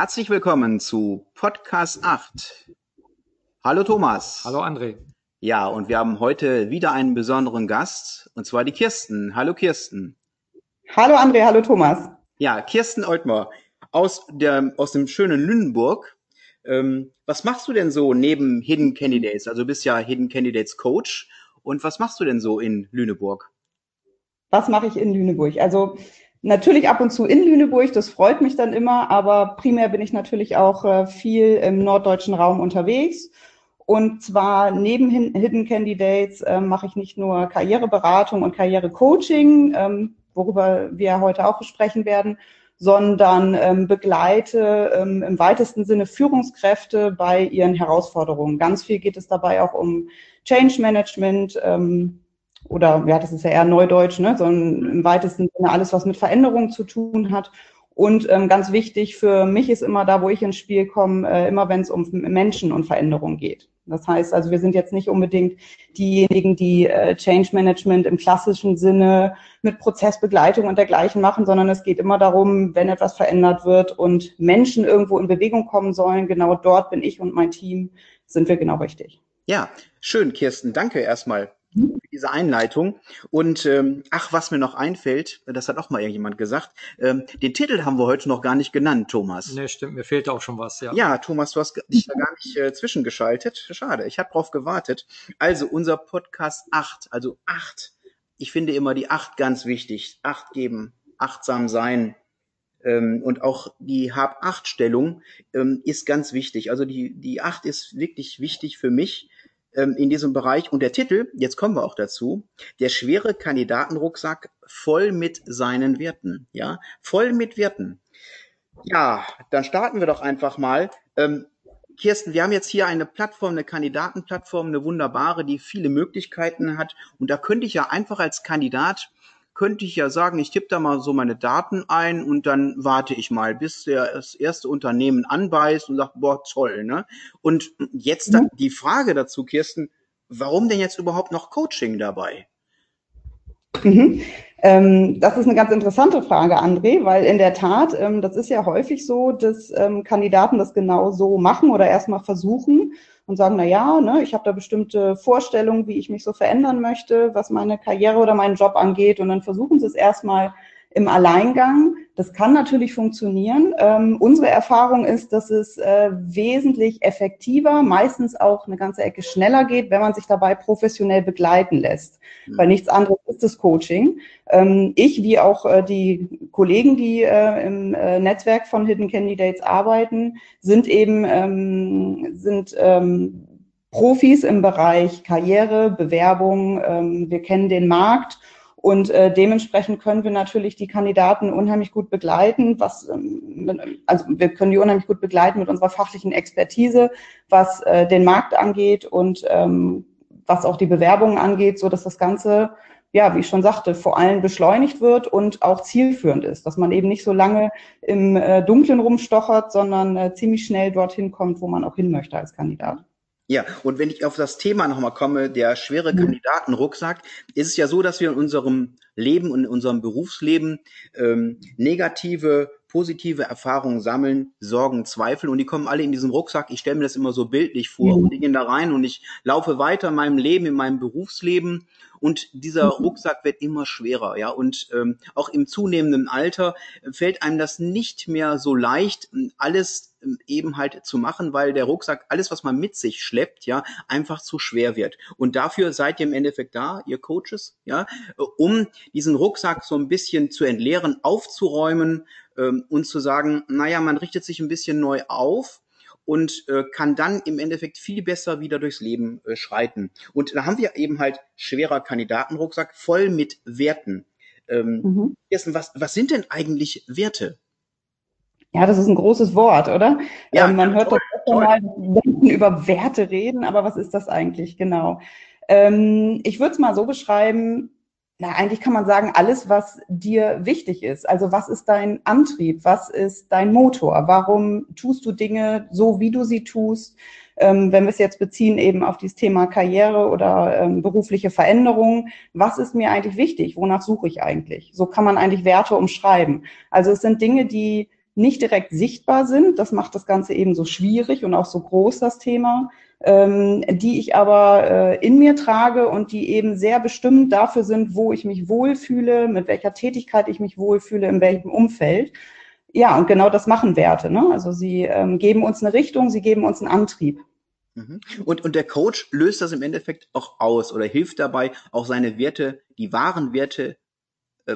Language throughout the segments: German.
Herzlich willkommen zu Podcast 8. Hallo Thomas. Hallo André. Ja, und wir haben heute wieder einen besonderen Gast, und zwar die Kirsten. Hallo Kirsten. Hallo André, hallo Thomas. Ja, Kirsten Oltmer aus, der, aus dem schönen Lüneburg. Ähm, was machst du denn so neben Hidden Candidates? Also du bist ja Hidden Candidates Coach. Und was machst du denn so in Lüneburg? Was mache ich in Lüneburg? Also Natürlich ab und zu in Lüneburg, das freut mich dann immer, aber primär bin ich natürlich auch äh, viel im norddeutschen Raum unterwegs. Und zwar neben Hidden Candidates äh, mache ich nicht nur Karriereberatung und Karrierecoaching, ähm, worüber wir heute auch besprechen werden, sondern ähm, begleite ähm, im weitesten Sinne Führungskräfte bei ihren Herausforderungen. Ganz viel geht es dabei auch um Change Management, oder ja, das ist ja eher Neudeutsch, ne, sondern im weitesten Sinne alles, was mit Veränderungen zu tun hat. Und ähm, ganz wichtig für mich ist immer da, wo ich ins Spiel komme, äh, immer wenn es um Menschen und Veränderungen geht. Das heißt also, wir sind jetzt nicht unbedingt diejenigen, die äh, Change Management im klassischen Sinne mit Prozessbegleitung und dergleichen machen, sondern es geht immer darum, wenn etwas verändert wird und Menschen irgendwo in Bewegung kommen sollen, genau dort bin ich und mein Team, sind wir genau richtig. Ja, schön, Kirsten. Danke erstmal diese Einleitung. Und ähm, ach, was mir noch einfällt, das hat auch mal irgendjemand gesagt, ähm, den Titel haben wir heute noch gar nicht genannt, Thomas. Nee, stimmt, mir fehlt auch schon was, ja. Ja, Thomas, du hast dich da gar nicht äh, zwischengeschaltet. Schade, ich habe drauf gewartet. Also unser Podcast 8, also 8. Ich finde immer die 8 ganz wichtig. Acht geben, achtsam sein, ähm, und auch die Hab-Acht-Stellung ähm, ist ganz wichtig. Also die, die Acht ist wirklich wichtig für mich, ähm, in diesem Bereich. Und der Titel, jetzt kommen wir auch dazu, der schwere Kandidatenrucksack voll mit seinen Werten. Ja, voll mit Werten. Ja, dann starten wir doch einfach mal. Ähm, Kirsten, wir haben jetzt hier eine Plattform, eine Kandidatenplattform, eine wunderbare, die viele Möglichkeiten hat. Und da könnte ich ja einfach als Kandidat könnte ich ja sagen, ich tippe da mal so meine Daten ein und dann warte ich mal, bis der, das erste Unternehmen anbeißt und sagt, boah, toll, ne? Und jetzt mhm. die Frage dazu, Kirsten, warum denn jetzt überhaupt noch Coaching dabei? Mhm. Ähm, das ist eine ganz interessante Frage, André, weil in der Tat, ähm, das ist ja häufig so, dass ähm, Kandidaten das genau so machen oder erstmal versuchen und sagen, na ja, ne, ich habe da bestimmte Vorstellungen, wie ich mich so verändern möchte, was meine Karriere oder meinen Job angeht. Und dann versuchen sie es erstmal im Alleingang. Das kann natürlich funktionieren. Ähm, unsere Erfahrung ist, dass es äh, wesentlich effektiver, meistens auch eine ganze Ecke schneller geht, wenn man sich dabei professionell begleiten lässt. Mhm. Weil nichts anderes ist das Coaching. Ähm, ich, wie auch äh, die Kollegen, die äh, im äh, Netzwerk von Hidden Candidates arbeiten, sind eben ähm, sind ähm, Profis im Bereich Karriere, Bewerbung. Ähm, wir kennen den Markt und äh, dementsprechend können wir natürlich die Kandidaten unheimlich gut begleiten, was ähm, also wir können die unheimlich gut begleiten mit unserer fachlichen Expertise, was äh, den Markt angeht und ähm, was auch die Bewerbungen angeht, so dass das Ganze ja, wie ich schon sagte, vor allem beschleunigt wird und auch zielführend ist, dass man eben nicht so lange im äh, Dunklen rumstochert, sondern äh, ziemlich schnell dorthin kommt, wo man auch hin möchte als Kandidat. Ja, und wenn ich auf das Thema nochmal komme, der schwere Kandidatenrucksack, ist es ja so, dass wir in unserem Leben und in unserem Berufsleben ähm, negative, positive Erfahrungen sammeln, Sorgen, Zweifel und die kommen alle in diesem Rucksack. Ich stelle mir das immer so bildlich vor mhm. und die gehen da rein und ich laufe weiter in meinem Leben, in meinem Berufsleben und dieser mhm. Rucksack wird immer schwerer, ja. Und ähm, auch im zunehmenden Alter fällt einem das nicht mehr so leicht, alles ähm, eben halt zu machen, weil der Rucksack, alles, was man mit sich schleppt, ja, einfach zu schwer wird. Und dafür seid ihr im Endeffekt da, ihr Coaches, ja, um diesen Rucksack so ein bisschen zu entleeren, aufzuräumen ähm, und zu sagen, naja, man richtet sich ein bisschen neu auf und äh, kann dann im Endeffekt viel besser wieder durchs Leben äh, schreiten. Und da haben wir eben halt schwerer Kandidatenrucksack voll mit Werten. Ähm, mhm. Erstens, was, was sind denn eigentlich Werte? Ja, das ist ein großes Wort, oder? Ja, ähm, man hört toll, doch öfter mal Menschen über Werte reden, aber was ist das eigentlich genau? Ähm, ich würde es mal so beschreiben, na, eigentlich kann man sagen, alles, was dir wichtig ist. Also was ist dein Antrieb? Was ist dein Motor? Warum tust du Dinge so, wie du sie tust? Ähm, wenn wir es jetzt beziehen eben auf dieses Thema Karriere oder ähm, berufliche Veränderung, was ist mir eigentlich wichtig? Wonach suche ich eigentlich? So kann man eigentlich Werte umschreiben. Also es sind Dinge, die nicht direkt sichtbar sind. Das macht das Ganze eben so schwierig und auch so groß, das Thema, ähm, die ich aber äh, in mir trage und die eben sehr bestimmt dafür sind, wo ich mich wohlfühle, mit welcher Tätigkeit ich mich wohlfühle, in welchem Umfeld. Ja, und genau das machen Werte. Ne? Also sie ähm, geben uns eine Richtung, sie geben uns einen Antrieb. Mhm. Und, und der Coach löst das im Endeffekt auch aus oder hilft dabei, auch seine Werte, die wahren Werte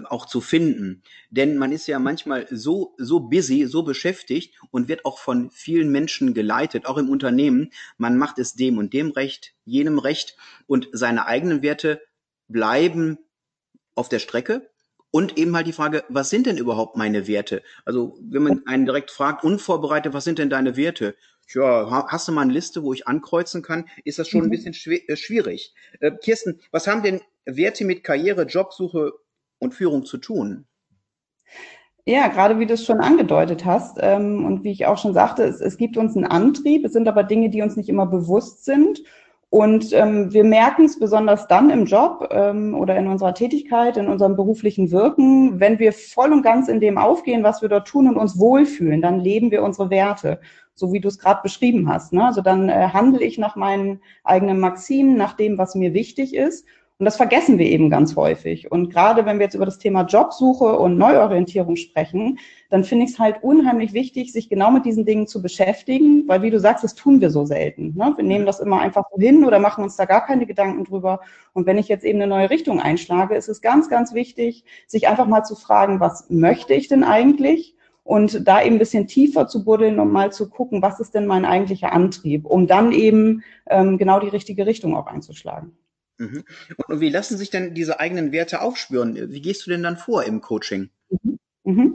auch zu finden. Denn man ist ja manchmal so, so busy, so beschäftigt und wird auch von vielen Menschen geleitet, auch im Unternehmen. Man macht es dem und dem Recht, jenem Recht und seine eigenen Werte bleiben auf der Strecke. Und eben halt die Frage, was sind denn überhaupt meine Werte? Also wenn man einen direkt fragt, unvorbereitet, was sind denn deine Werte? Ja, hast du mal eine Liste, wo ich ankreuzen kann? Ist das schon mhm. ein bisschen äh, schwierig. Äh, Kirsten, was haben denn Werte mit Karriere, Jobsuche und Führung zu tun? Ja, gerade wie du es schon angedeutet hast ähm, und wie ich auch schon sagte, es, es gibt uns einen Antrieb, es sind aber Dinge, die uns nicht immer bewusst sind. Und ähm, wir merken es besonders dann im Job ähm, oder in unserer Tätigkeit, in unserem beruflichen Wirken, wenn wir voll und ganz in dem aufgehen, was wir dort tun und uns wohlfühlen, dann leben wir unsere Werte, so wie du es gerade beschrieben hast. Ne? Also dann äh, handle ich nach meinen eigenen Maximen, nach dem, was mir wichtig ist und das vergessen wir eben ganz häufig. Und gerade wenn wir jetzt über das Thema Jobsuche und Neuorientierung sprechen, dann finde ich es halt unheimlich wichtig, sich genau mit diesen Dingen zu beschäftigen, weil wie du sagst, das tun wir so selten. Ne? Wir nehmen das immer einfach so hin oder machen uns da gar keine Gedanken drüber. Und wenn ich jetzt eben eine neue Richtung einschlage, ist es ganz, ganz wichtig, sich einfach mal zu fragen, was möchte ich denn eigentlich? Und da eben ein bisschen tiefer zu buddeln und mal zu gucken, was ist denn mein eigentlicher Antrieb, um dann eben ähm, genau die richtige Richtung auch einzuschlagen. Mhm. Und wie lassen sich denn diese eigenen Werte aufspüren? Wie gehst du denn dann vor im Coaching? Mhm. mhm.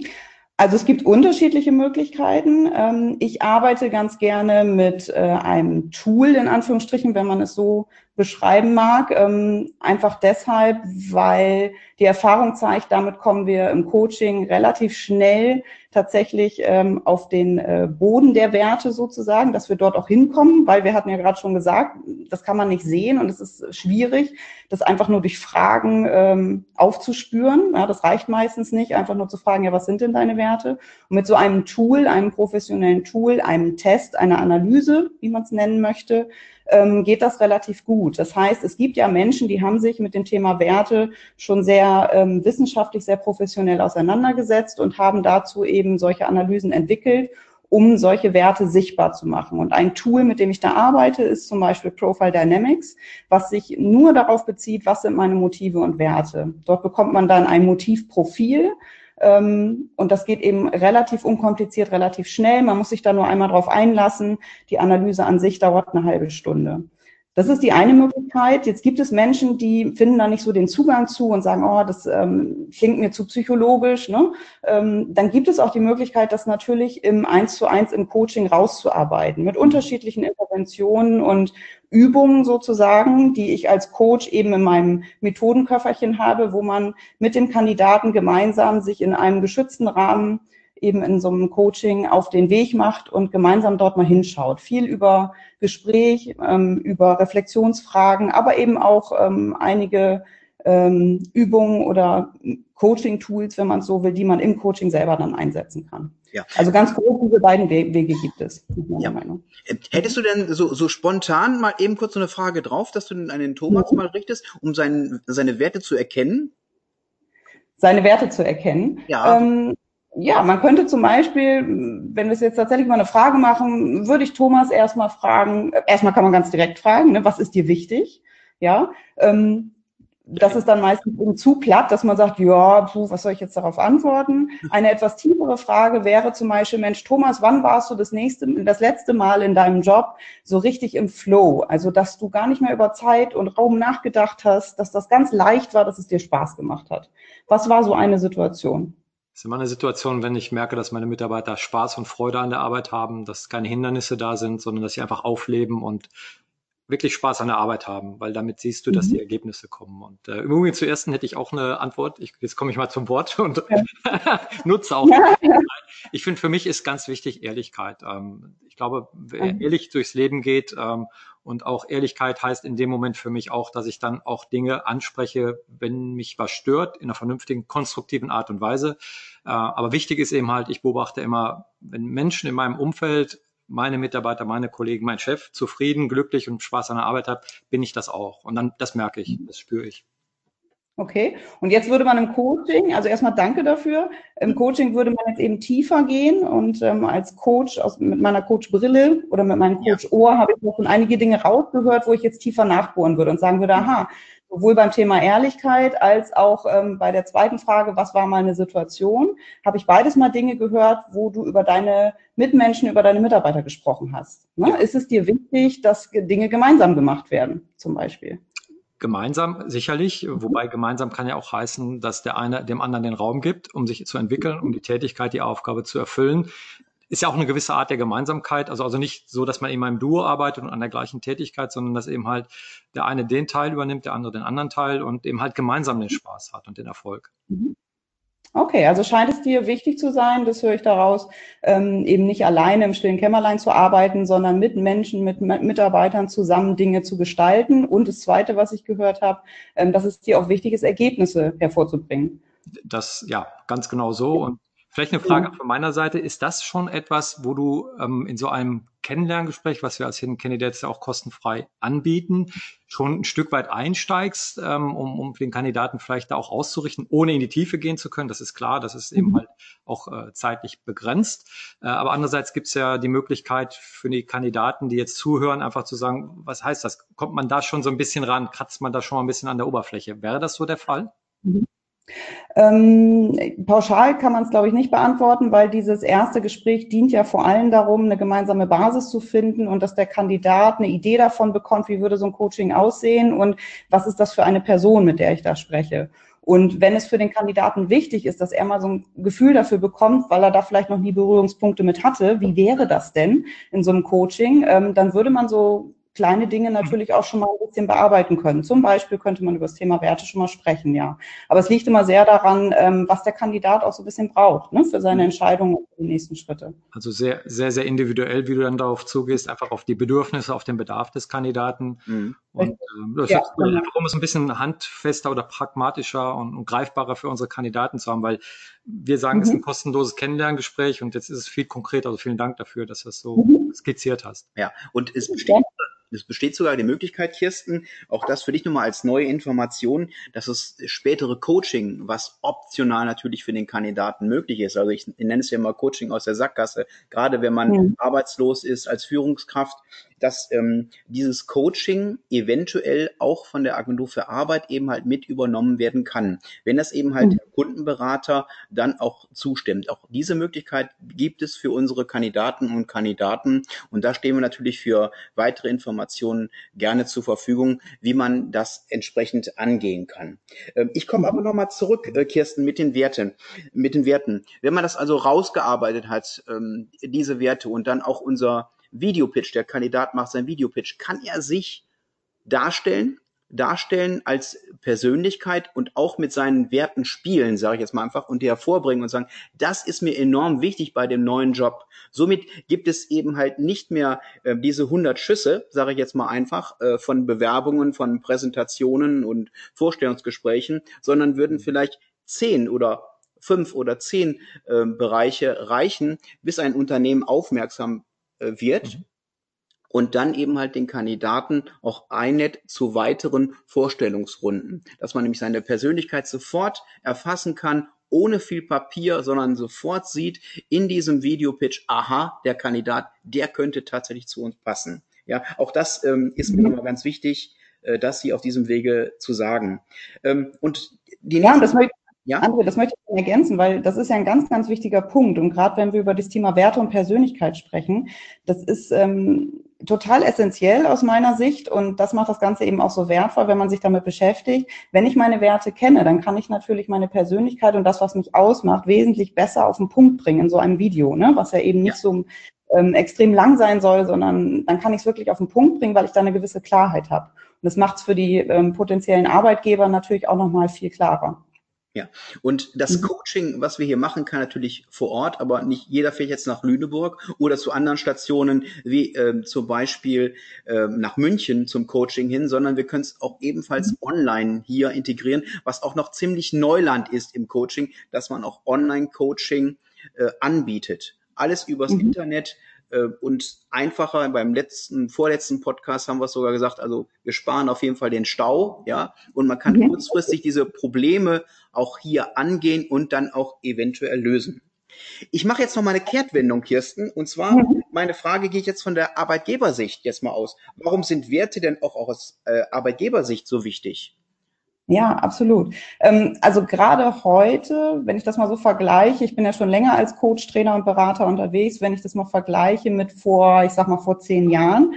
Also es gibt unterschiedliche Möglichkeiten. Ähm, ich arbeite ganz gerne mit äh, einem Tool, in Anführungsstrichen, wenn man es so beschreiben mag. Ähm, einfach deshalb, weil die Erfahrung zeigt, damit kommen wir im Coaching relativ schnell tatsächlich ähm, auf den äh, Boden der Werte sozusagen, dass wir dort auch hinkommen, weil wir hatten ja gerade schon gesagt, das kann man nicht sehen und es ist schwierig, das einfach nur durch Fragen ähm, aufzuspüren. Ja, das reicht meistens nicht, einfach nur zu fragen, ja, was sind denn deine Werte? Und mit so einem Tool, einem professionellen Tool, einem Test, einer Analyse, wie man es nennen möchte, ähm, geht das relativ gut. Das heißt, es gibt ja Menschen, die haben sich mit dem Thema Werte schon sehr ähm, wissenschaftlich, sehr professionell auseinandergesetzt und haben dazu eben solche Analysen entwickelt um solche Werte sichtbar zu machen. Und ein Tool, mit dem ich da arbeite, ist zum Beispiel Profile Dynamics, was sich nur darauf bezieht, was sind meine Motive und Werte. Dort bekommt man dann ein Motivprofil, ähm, und das geht eben relativ unkompliziert, relativ schnell. Man muss sich da nur einmal drauf einlassen. Die Analyse an sich dauert eine halbe Stunde. Das ist die eine Möglichkeit. Jetzt gibt es Menschen, die finden da nicht so den Zugang zu und sagen, oh, das ähm, klingt mir zu psychologisch. Ne? Ähm, dann gibt es auch die Möglichkeit, das natürlich im Eins zu eins im Coaching rauszuarbeiten mit unterschiedlichen Interventionen und Übungen sozusagen, die ich als Coach eben in meinem Methodenköfferchen habe, wo man mit dem Kandidaten gemeinsam sich in einem geschützten Rahmen eben in so einem Coaching auf den Weg macht und gemeinsam dort mal hinschaut. Viel über Gespräch, ähm, über Reflexionsfragen, aber eben auch ähm, einige ähm, Übungen oder Coaching-Tools, wenn man so will, die man im Coaching selber dann einsetzen kann. Ja. Also ganz grob diese beiden Wege gibt es. Ja. Meinung. Hättest du denn so, so spontan mal eben kurz so eine Frage drauf, dass du an den Thomas mhm. mal richtest, um sein, seine Werte zu erkennen? Seine Werte zu erkennen. Ja. Ähm, ja, man könnte zum Beispiel, wenn wir es jetzt tatsächlich mal eine Frage machen, würde ich Thomas erstmal fragen, erstmal kann man ganz direkt fragen, ne, was ist dir wichtig? Ja, ähm, das ist dann meistens eben zu platt, dass man sagt, ja, puh, was soll ich jetzt darauf antworten? Eine etwas tiefere Frage wäre zum Beispiel, Mensch, Thomas, wann warst du das nächste, das letzte Mal in deinem Job so richtig im Flow? Also, dass du gar nicht mehr über Zeit und Raum nachgedacht hast, dass das ganz leicht war, dass es dir Spaß gemacht hat. Was war so eine Situation? Das ist immer eine Situation, wenn ich merke, dass meine Mitarbeiter Spaß und Freude an der Arbeit haben, dass keine Hindernisse da sind, sondern dass sie einfach aufleben und wirklich Spaß an der Arbeit haben, weil damit siehst du, dass mhm. die Ergebnisse kommen. Und äh, im Übrigen zu ersten hätte ich auch eine Antwort. Ich, jetzt komme ich mal zum Wort und ja. nutze auch. Ja. Ich finde, für mich ist ganz wichtig Ehrlichkeit. Ähm, ich glaube, wer ehrlich durchs Leben geht ähm, und auch Ehrlichkeit heißt in dem Moment für mich auch, dass ich dann auch Dinge anspreche, wenn mich was stört, in einer vernünftigen, konstruktiven Art und Weise. aber wichtig ist eben halt, ich beobachte immer, wenn Menschen in meinem Umfeld meine Mitarbeiter, meine Kollegen, mein Chef zufrieden, glücklich und Spaß an der Arbeit hat, bin ich das auch. Und dann, das merke ich, das spüre ich. Okay, und jetzt würde man im Coaching, also erstmal danke dafür, im Coaching würde man jetzt eben tiefer gehen und ähm, als Coach aus, mit meiner Coach-Brille oder mit meinem Coach-Ohr habe ich noch schon einige Dinge rausgehört, wo ich jetzt tiefer nachbohren würde und sagen würde, aha, sowohl beim Thema Ehrlichkeit als auch ähm, bei der zweiten Frage, was war meine Situation, habe ich beides mal Dinge gehört, wo du über deine Mitmenschen, über deine Mitarbeiter gesprochen hast. Ne? Ist es dir wichtig, dass Dinge gemeinsam gemacht werden, zum Beispiel? Gemeinsam sicherlich, wobei gemeinsam kann ja auch heißen, dass der eine dem anderen den Raum gibt, um sich zu entwickeln, um die Tätigkeit, die Aufgabe zu erfüllen. Ist ja auch eine gewisse Art der Gemeinsamkeit, also, also nicht so, dass man eben im Duo arbeitet und an der gleichen Tätigkeit, sondern dass eben halt der eine den Teil übernimmt, der andere den anderen Teil und eben halt gemeinsam den Spaß hat und den Erfolg. Mhm. Okay, also scheint es dir wichtig zu sein, das höre ich daraus, ähm, eben nicht alleine im stillen Kämmerlein zu arbeiten, sondern mit Menschen, mit Mitarbeitern zusammen Dinge zu gestalten. Und das Zweite, was ich gehört habe, ähm, dass es dir auch wichtig ist, Ergebnisse hervorzubringen. Das, ja, ganz genau so. Und Vielleicht eine Frage von meiner Seite. Ist das schon etwas, wo du ähm, in so einem Kennenlerngespräch, was wir als Hidden Candidates auch kostenfrei anbieten, schon ein Stück weit einsteigst, ähm, um, um den Kandidaten vielleicht da auch auszurichten, ohne in die Tiefe gehen zu können? Das ist klar, das ist eben mhm. halt auch äh, zeitlich begrenzt. Äh, aber andererseits gibt es ja die Möglichkeit für die Kandidaten, die jetzt zuhören, einfach zu sagen, was heißt das? Kommt man da schon so ein bisschen ran? Kratzt man da schon mal ein bisschen an der Oberfläche? Wäre das so der Fall? Mhm. Ähm, pauschal kann man es, glaube ich, nicht beantworten, weil dieses erste Gespräch dient ja vor allem darum, eine gemeinsame Basis zu finden und dass der Kandidat eine Idee davon bekommt, wie würde so ein Coaching aussehen und was ist das für eine Person, mit der ich da spreche. Und wenn es für den Kandidaten wichtig ist, dass er mal so ein Gefühl dafür bekommt, weil er da vielleicht noch nie Berührungspunkte mit hatte, wie wäre das denn in so einem Coaching, ähm, dann würde man so kleine Dinge natürlich auch schon mal ein bisschen bearbeiten können. Zum Beispiel könnte man über das Thema Werte schon mal sprechen, ja. Aber es liegt immer sehr daran, ähm, was der Kandidat auch so ein bisschen braucht ne, für seine mhm. Entscheidungen und die nächsten Schritte. Also sehr, sehr, sehr individuell, wie du dann darauf zugehst, einfach auf die Bedürfnisse, auf den Bedarf des Kandidaten. Mhm. Und ähm, das ja, genau. einfach, um es ein bisschen handfester oder pragmatischer und, und, greifbarer für unsere Kandidaten zu haben, weil wir sagen, mhm. es ist ein kostenloses Kennenlerngespräch und jetzt ist es viel konkreter. Also vielen Dank dafür, dass du das so mhm. skizziert hast. Ja, und es besteht es besteht sogar die Möglichkeit, Kirsten, auch das für dich nochmal als neue Information, dass das spätere Coaching, was optional natürlich für den Kandidaten möglich ist, also ich nenne es ja mal Coaching aus der Sackgasse, gerade wenn man mhm. arbeitslos ist als Führungskraft, dass ähm, dieses Coaching eventuell auch von der Agentur für Arbeit eben halt mit übernommen werden kann, wenn das eben halt mhm. der Kundenberater dann auch zustimmt. Auch diese Möglichkeit gibt es für unsere Kandidaten und Kandidaten und da stehen wir natürlich für weitere Informationen gerne zur Verfügung, wie man das entsprechend angehen kann. Ähm, ich komme aber nochmal zurück, äh, Kirsten, mit den Werten. Mit den Werten. Wenn man das also rausgearbeitet hat, ähm, diese Werte und dann auch unser Videopitch, der Kandidat macht seinen Videopitch, kann er sich darstellen, darstellen als Persönlichkeit und auch mit seinen Werten spielen, sage ich jetzt mal einfach, und die hervorbringen und sagen, das ist mir enorm wichtig bei dem neuen Job. Somit gibt es eben halt nicht mehr äh, diese 100 Schüsse, sage ich jetzt mal einfach, äh, von Bewerbungen, von Präsentationen und Vorstellungsgesprächen, sondern würden vielleicht zehn oder fünf oder zehn äh, Bereiche reichen, bis ein Unternehmen aufmerksam wird. Mhm. Und dann eben halt den Kandidaten auch einlädt zu weiteren Vorstellungsrunden, dass man nämlich seine Persönlichkeit sofort erfassen kann, ohne viel Papier, sondern sofort sieht in diesem Videopitch, aha, der Kandidat, der könnte tatsächlich zu uns passen. Ja, auch das ähm, ist mir mhm. nochmal ganz wichtig, äh, das hier auf diesem Wege zu sagen. Ähm, und die ja, das möchte ja? André, das möchte ich ergänzen, weil das ist ja ein ganz, ganz wichtiger Punkt. Und gerade wenn wir über das Thema Werte und Persönlichkeit sprechen, das ist ähm, total essentiell aus meiner Sicht und das macht das Ganze eben auch so wertvoll, wenn man sich damit beschäftigt. Wenn ich meine Werte kenne, dann kann ich natürlich meine Persönlichkeit und das, was mich ausmacht, wesentlich besser auf den Punkt bringen in so einem Video, ne? was ja eben nicht ja. so ähm, extrem lang sein soll, sondern dann kann ich es wirklich auf den Punkt bringen, weil ich da eine gewisse Klarheit habe. Und das macht es für die ähm, potenziellen Arbeitgeber natürlich auch nochmal viel klarer. Ja, und das mhm. Coaching, was wir hier machen, kann natürlich vor Ort, aber nicht jeder fährt jetzt nach Lüneburg oder zu anderen Stationen wie äh, zum Beispiel äh, nach München zum Coaching hin, sondern wir können es auch ebenfalls mhm. online hier integrieren, was auch noch ziemlich Neuland ist im Coaching, dass man auch Online-Coaching äh, anbietet. Alles übers mhm. Internet und einfacher. Beim letzten, vorletzten Podcast haben wir es sogar gesagt, also wir sparen auf jeden Fall den Stau, ja, und man kann mhm. kurzfristig diese Probleme auch hier angehen und dann auch eventuell lösen. Ich mache jetzt noch mal eine Kehrtwendung, Kirsten. Und zwar, mhm. meine Frage geht jetzt von der Arbeitgebersicht jetzt mal aus. Warum sind Werte denn auch aus äh, Arbeitgebersicht so wichtig? Ja, absolut. Ähm, also gerade heute, wenn ich das mal so vergleiche, ich bin ja schon länger als Coach, Trainer und Berater unterwegs, wenn ich das mal vergleiche mit vor, ich sag mal vor zehn Jahren,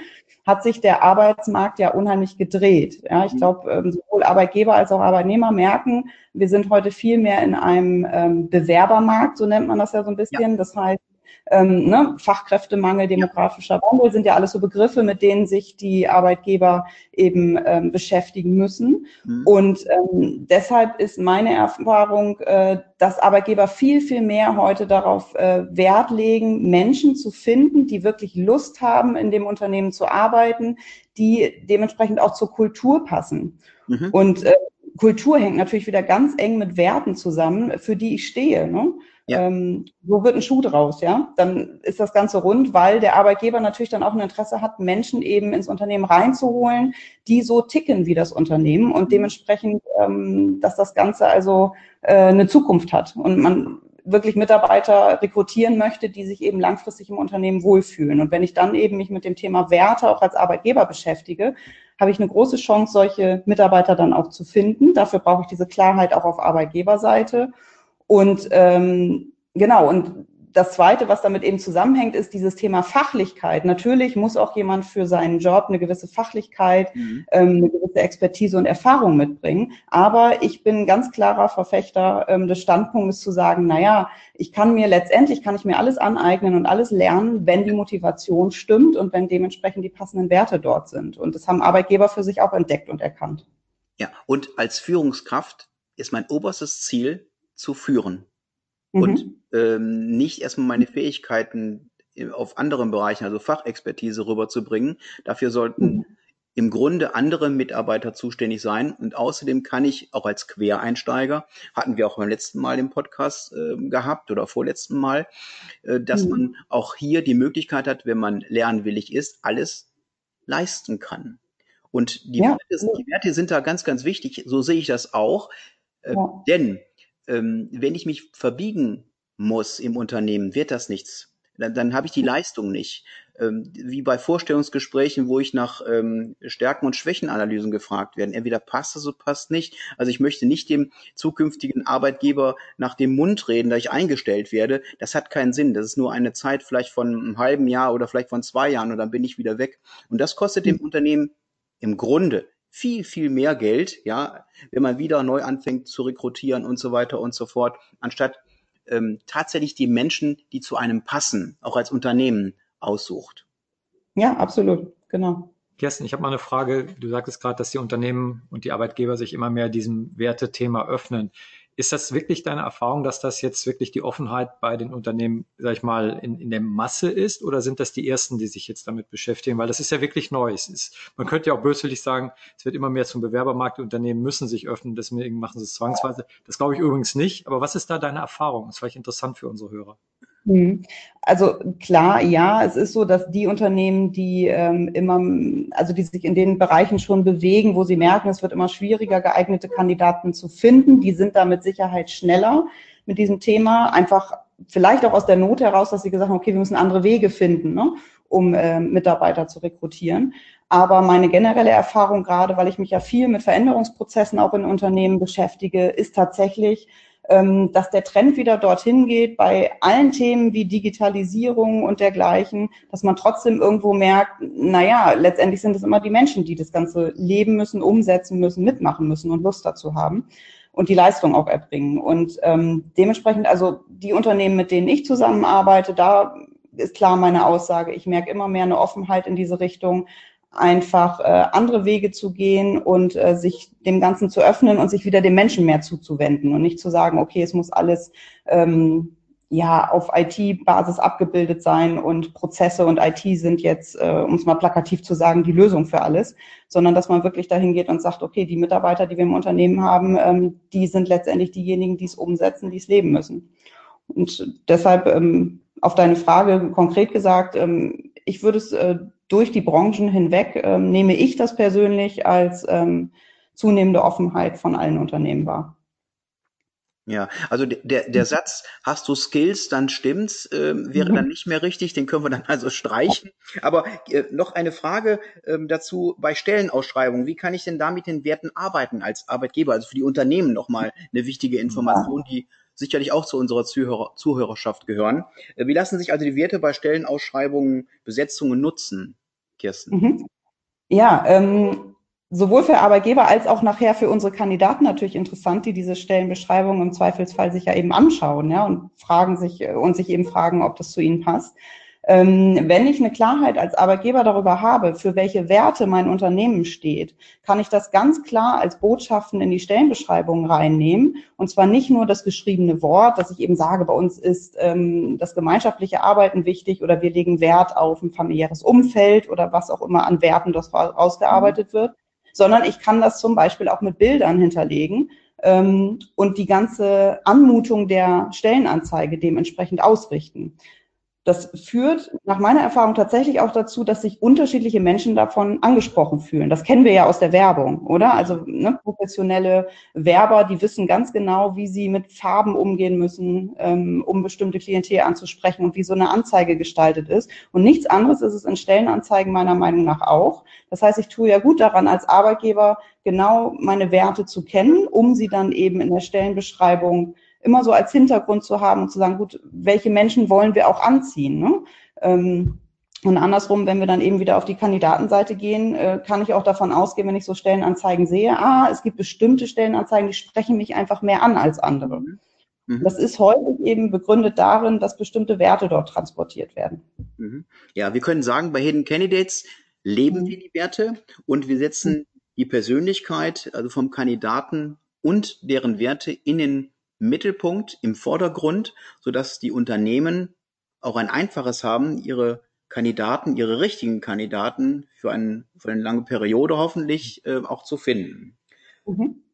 hat sich der Arbeitsmarkt ja unheimlich gedreht. Ja, ich mhm. glaube, ähm, sowohl Arbeitgeber als auch Arbeitnehmer merken, wir sind heute viel mehr in einem ähm, Bewerbermarkt, so nennt man das ja so ein bisschen. Ja. Das heißt, ähm, ne, Fachkräftemangel, demografischer Wandel sind ja alles so Begriffe, mit denen sich die Arbeitgeber eben ähm, beschäftigen müssen. Mhm. Und ähm, deshalb ist meine Erfahrung, äh, dass Arbeitgeber viel, viel mehr heute darauf äh, Wert legen, Menschen zu finden, die wirklich Lust haben, in dem Unternehmen zu arbeiten, die dementsprechend auch zur Kultur passen. Mhm. Und äh, Kultur hängt natürlich wieder ganz eng mit Werten zusammen, für die ich stehe. Ne? Ja. Ähm, so wird ein Schuh draus, ja. Dann ist das Ganze rund, weil der Arbeitgeber natürlich dann auch ein Interesse hat, Menschen eben ins Unternehmen reinzuholen, die so ticken wie das Unternehmen und mhm. dementsprechend, ähm, dass das Ganze also äh, eine Zukunft hat und man wirklich Mitarbeiter rekrutieren möchte, die sich eben langfristig im Unternehmen wohlfühlen. Und wenn ich dann eben mich mit dem Thema Werte auch als Arbeitgeber beschäftige, habe ich eine große Chance, solche Mitarbeiter dann auch zu finden. Dafür brauche ich diese Klarheit auch auf Arbeitgeberseite. Und ähm, genau, und das Zweite, was damit eben zusammenhängt, ist dieses Thema Fachlichkeit. Natürlich muss auch jemand für seinen Job eine gewisse Fachlichkeit, mhm. ähm, eine gewisse Expertise und Erfahrung mitbringen. Aber ich bin ganz klarer Verfechter ähm, des Standpunktes zu sagen, naja, ich kann mir letztendlich, kann ich mir alles aneignen und alles lernen, wenn die Motivation stimmt und wenn dementsprechend die passenden Werte dort sind. Und das haben Arbeitgeber für sich auch entdeckt und erkannt. Ja, und als Führungskraft ist mein oberstes Ziel, zu führen mhm. und ähm, nicht erstmal meine Fähigkeiten auf anderen Bereichen, also Fachexpertise rüberzubringen. Dafür sollten mhm. im Grunde andere Mitarbeiter zuständig sein. Und außerdem kann ich auch als Quereinsteiger, hatten wir auch beim letzten Mal im Podcast äh, gehabt oder vorletzten Mal, äh, dass mhm. man auch hier die Möglichkeit hat, wenn man lernwillig ist, alles leisten kann. Und die, ja. Werte, die Werte sind da ganz, ganz wichtig. So sehe ich das auch. Äh, ja. Denn ähm, wenn ich mich verbiegen muss im Unternehmen, wird das nichts. Dann, dann habe ich die Leistung nicht. Ähm, wie bei Vorstellungsgesprächen, wo ich nach ähm, Stärken- und Schwächenanalysen gefragt werde. Entweder passt es oder passt nicht. Also ich möchte nicht dem zukünftigen Arbeitgeber nach dem Mund reden, da ich eingestellt werde. Das hat keinen Sinn. Das ist nur eine Zeit vielleicht von einem halben Jahr oder vielleicht von zwei Jahren und dann bin ich wieder weg. Und das kostet dem hm. Unternehmen im Grunde viel, viel mehr Geld, ja, wenn man wieder neu anfängt zu rekrutieren und so weiter und so fort, anstatt ähm, tatsächlich die Menschen, die zu einem passen, auch als Unternehmen aussucht. Ja, absolut, genau. Kirsten, ich habe mal eine Frage. Du sagtest gerade, dass die Unternehmen und die Arbeitgeber sich immer mehr diesem Wertethema öffnen. Ist das wirklich deine Erfahrung, dass das jetzt wirklich die Offenheit bei den Unternehmen, sag ich mal, in, in der Masse ist? Oder sind das die ersten, die sich jetzt damit beschäftigen? Weil das ist ja wirklich neu. Ist, man könnte ja auch böswillig sagen, es wird immer mehr zum Bewerbermarkt. Die Unternehmen müssen sich öffnen, deswegen machen sie es zwangsweise. Das glaube ich übrigens nicht. Aber was ist da deine Erfahrung? Das ist vielleicht interessant für unsere Hörer. Mhm. Also klar, ja, es ist so, dass die Unternehmen, die ähm, immer, also die sich in den Bereichen schon bewegen, wo sie merken, es wird immer schwieriger, geeignete Kandidaten zu finden, die sind da mit Sicherheit schneller mit diesem Thema. Einfach vielleicht auch aus der Not heraus, dass sie gesagt haben, okay, wir müssen andere Wege finden, ne, um äh, Mitarbeiter zu rekrutieren. Aber meine generelle Erfahrung, gerade weil ich mich ja viel mit Veränderungsprozessen auch in Unternehmen beschäftige, ist tatsächlich, dass der Trend wieder dorthin geht bei allen Themen wie Digitalisierung und dergleichen, dass man trotzdem irgendwo merkt, naja, letztendlich sind es immer die Menschen, die das Ganze leben müssen, umsetzen müssen, mitmachen müssen und Lust dazu haben und die Leistung auch erbringen. Und ähm, dementsprechend, also die Unternehmen, mit denen ich zusammenarbeite, da ist klar meine Aussage, ich merke immer mehr eine Offenheit in diese Richtung. Einfach äh, andere Wege zu gehen und äh, sich dem Ganzen zu öffnen und sich wieder dem Menschen mehr zuzuwenden und nicht zu sagen, okay, es muss alles ähm, ja auf IT-Basis abgebildet sein und Prozesse und IT sind jetzt, äh, um es mal plakativ zu sagen, die Lösung für alles, sondern dass man wirklich dahin geht und sagt, okay, die Mitarbeiter, die wir im Unternehmen haben, ähm, die sind letztendlich diejenigen, die es umsetzen, die es leben müssen. Und deshalb ähm, auf deine Frage konkret gesagt, ähm, ich würde es äh, durch die Branchen hinweg, ähm, nehme ich das persönlich als ähm, zunehmende Offenheit von allen Unternehmen wahr. Ja, also der, der Satz, hast du Skills, dann stimmt's, äh, wäre dann mhm. nicht mehr richtig, den können wir dann also streichen. Aber äh, noch eine Frage äh, dazu bei Stellenausschreibungen. Wie kann ich denn da mit den Werten arbeiten als Arbeitgeber? Also für die Unternehmen nochmal eine wichtige Information, die sicherlich auch zu unserer Zuhörer, Zuhörerschaft gehören. Äh, wie lassen sich also die Werte bei Stellenausschreibungen, Besetzungen nutzen, Kirsten? Mhm. Ja, ähm, sowohl für Arbeitgeber als auch nachher für unsere Kandidaten natürlich interessant, die diese Stellenbeschreibung im Zweifelsfall sich ja eben anschauen, ja, und fragen sich äh, und sich eben fragen, ob das zu ihnen passt. Ähm, wenn ich eine Klarheit als Arbeitgeber darüber habe, für welche Werte mein Unternehmen steht, kann ich das ganz klar als Botschaften in die Stellenbeschreibung reinnehmen. Und zwar nicht nur das geschriebene Wort, dass ich eben sage, bei uns ist ähm, das gemeinschaftliche Arbeiten wichtig oder wir legen Wert auf ein familiäres Umfeld oder was auch immer an Werten das rausgearbeitet wird, sondern ich kann das zum Beispiel auch mit Bildern hinterlegen ähm, und die ganze Anmutung der Stellenanzeige dementsprechend ausrichten. Das führt nach meiner Erfahrung tatsächlich auch dazu, dass sich unterschiedliche Menschen davon angesprochen fühlen. Das kennen wir ja aus der Werbung, oder? Also ne, professionelle Werber, die wissen ganz genau, wie sie mit Farben umgehen müssen, ähm, um bestimmte Klientel anzusprechen und wie so eine Anzeige gestaltet ist. Und nichts anderes ist es in Stellenanzeigen meiner Meinung nach auch. Das heißt, ich tue ja gut daran, als Arbeitgeber genau meine Werte zu kennen, um sie dann eben in der Stellenbeschreibung immer so als Hintergrund zu haben und zu sagen, gut, welche Menschen wollen wir auch anziehen? Ne? Ähm, und andersrum, wenn wir dann eben wieder auf die Kandidatenseite gehen, äh, kann ich auch davon ausgehen, wenn ich so Stellenanzeigen sehe, ah, es gibt bestimmte Stellenanzeigen, die sprechen mich einfach mehr an als andere. Mhm. mhm. Das ist häufig eben begründet darin, dass bestimmte Werte dort transportiert werden. Mhm. Ja, wir können sagen, bei Hidden Candidates leben mhm. wir die Werte und wir setzen die Persönlichkeit, also vom Kandidaten und deren Werte in den Mittelpunkt, im Vordergrund, sodass die Unternehmen auch ein einfaches haben, ihre Kandidaten, ihre richtigen Kandidaten für, einen, für eine lange Periode hoffentlich äh, auch zu finden. Mhm.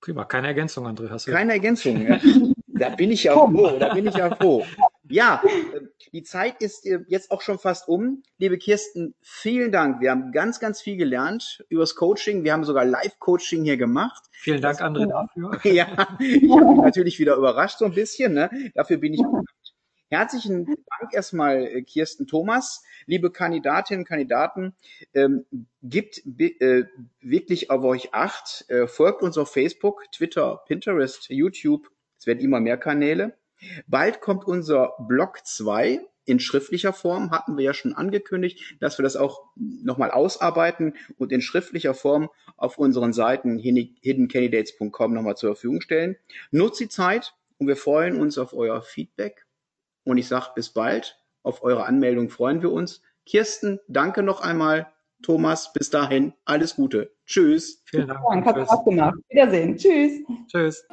Prima, keine Ergänzung, André. Hast du keine Ergänzung. Ja. da bin ich ja froh, da bin ich ja froh. Ja, äh, die Zeit ist äh, jetzt auch schon fast um. Liebe Kirsten, vielen Dank. Wir haben ganz, ganz viel gelernt übers Coaching. Wir haben sogar Live-Coaching hier gemacht. Vielen Dank, André, dafür. ja, ich habe mich natürlich wieder überrascht so ein bisschen. Ne? Dafür bin ich. Herzlichen Dank erstmal, äh, Kirsten Thomas. Liebe Kandidatinnen und Kandidaten, ähm, gibt äh, wirklich auf euch acht. Äh, folgt uns auf Facebook, Twitter, Pinterest, YouTube. Es werden immer mehr Kanäle. Bald kommt unser Blog 2 in schriftlicher Form, hatten wir ja schon angekündigt, dass wir das auch nochmal ausarbeiten und in schriftlicher Form auf unseren Seiten hiddencandidates.com nochmal zur Verfügung stellen. Nutzt die Zeit und wir freuen uns auf euer Feedback. Und ich sage bis bald. Auf eure Anmeldung freuen wir uns. Kirsten, danke noch einmal. Thomas, bis dahin, alles Gute. Tschüss. Vielen Dank. Danke, hat Spaß gemacht. Wiedersehen. Tschüss. Tschüss.